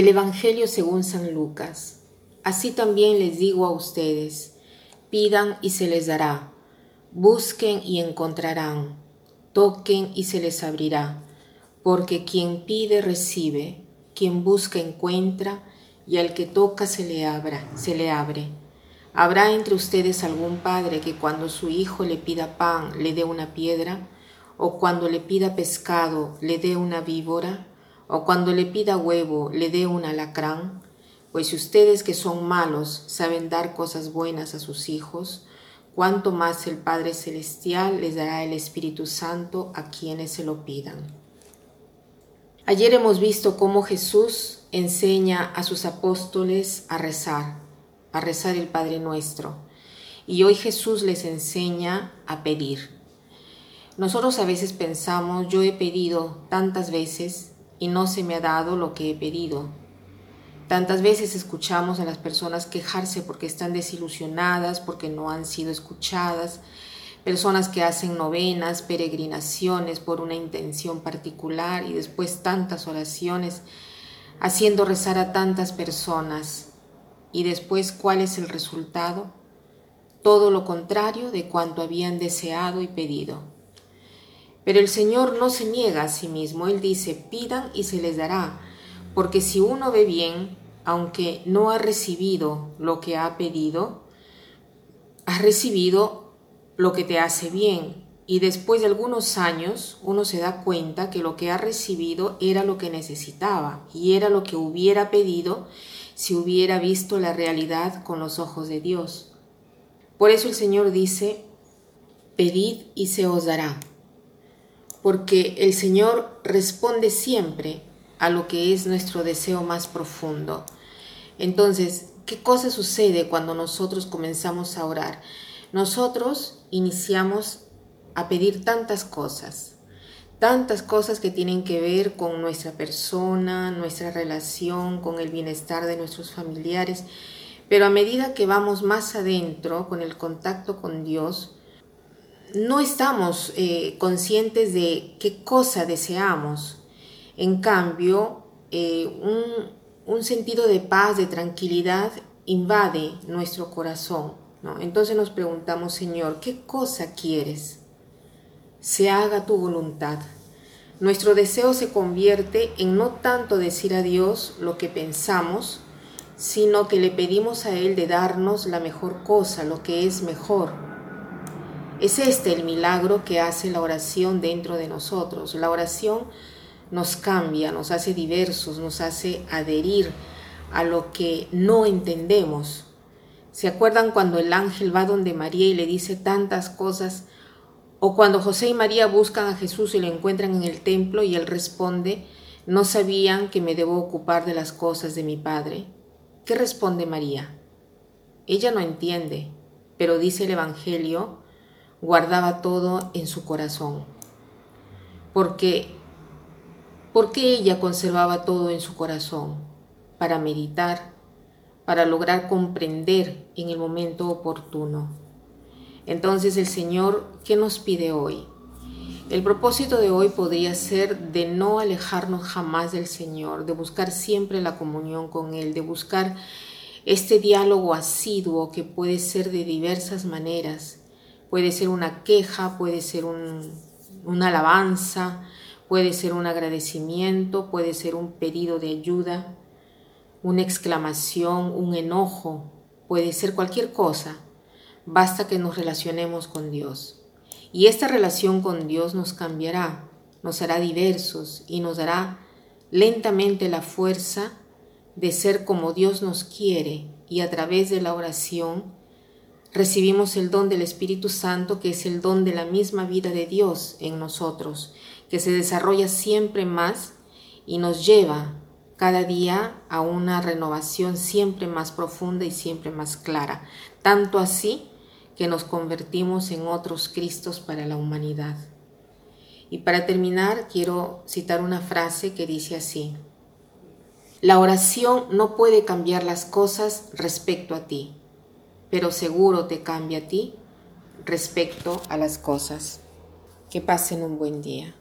Del Evangelio según San Lucas. Así también les digo a ustedes, pidan y se les dará, busquen y encontrarán, toquen y se les abrirá, porque quien pide recibe, quien busca encuentra, y al que toca se le abra, se le abre. ¿Habrá entre ustedes algún padre que cuando su hijo le pida pan le dé una piedra? ¿O cuando le pida pescado le dé una víbora? ¿O cuando le pida huevo le dé un alacrán? Pues ustedes que son malos saben dar cosas buenas a sus hijos, cuánto más el Padre Celestial les dará el Espíritu Santo a quienes se lo pidan. Ayer hemos visto cómo Jesús enseña a sus apóstoles a rezar a rezar el Padre Nuestro. Y hoy Jesús les enseña a pedir. Nosotros a veces pensamos, yo he pedido tantas veces y no se me ha dado lo que he pedido. Tantas veces escuchamos a las personas quejarse porque están desilusionadas, porque no han sido escuchadas, personas que hacen novenas, peregrinaciones por una intención particular y después tantas oraciones, haciendo rezar a tantas personas y después cuál es el resultado, todo lo contrario de cuanto habían deseado y pedido. Pero el Señor no se niega a sí mismo, Él dice, pidan y se les dará, porque si uno ve bien, aunque no ha recibido lo que ha pedido, ha recibido lo que te hace bien. Y después de algunos años uno se da cuenta que lo que ha recibido era lo que necesitaba y era lo que hubiera pedido si hubiera visto la realidad con los ojos de Dios. Por eso el Señor dice, pedid y se os dará, porque el Señor responde siempre a lo que es nuestro deseo más profundo. Entonces, ¿qué cosa sucede cuando nosotros comenzamos a orar? Nosotros iniciamos a pedir tantas cosas, tantas cosas que tienen que ver con nuestra persona, nuestra relación, con el bienestar de nuestros familiares, pero a medida que vamos más adentro con el contacto con Dios, no estamos eh, conscientes de qué cosa deseamos. En cambio, eh, un, sentido de paz, de tranquilidad, invade nuestro corazón. Entonces nos preguntamos, Señor, ¿qué cosa quieres? se haga tu voluntad. Nuestro deseo se convierte en no tanto decir a Dios lo que pensamos, sino que le pedimos a Él de darnos la mejor cosa, lo que es mejor. Es este el milagro que hace la oración dentro de nosotros. La oración nos cambia, nos hace diversos, nos hace adherir a lo que no entendemos. ¿Se acuerdan cuando el ángel va donde María y le dice tantas cosas o cuando José y María buscan a Jesús y lo encuentran en el templo y él responde, no sabían que me debo ocupar de las cosas de mi Padre. ¿Qué responde María? Ella no entiende, pero dice el Evangelio, guardaba todo en su corazón. Porque, ¿por qué ella conservaba todo en su corazón? Para meditar, para lograr comprender en el momento oportuno. Entonces el Señor, ¿qué nos pide hoy? El propósito de hoy podría ser de no alejarnos jamás del Señor, de buscar siempre la comunión con Él, de buscar este diálogo asiduo que puede ser de diversas maneras. Puede ser una queja, puede ser una alabanza, puede ser un agradecimiento, puede ser un pedido de ayuda, una exclamación, un enojo, puede ser cualquier cosa basta que nos relacionemos con Dios. Y esta relación con Dios nos cambiará, nos hará diversos y nos dará lentamente la fuerza de ser como Dios nos quiere y a través de la oración recibimos el don del Espíritu Santo que es el don de la misma vida de Dios en nosotros, que se desarrolla siempre más y nos lleva cada día a una renovación siempre más profunda y siempre más clara. Tanto así que nos convertimos en otros Cristos para la humanidad. Y para terminar, quiero citar una frase que dice así, la oración no puede cambiar las cosas respecto a ti, pero seguro te cambia a ti respecto a las cosas. Que pasen un buen día.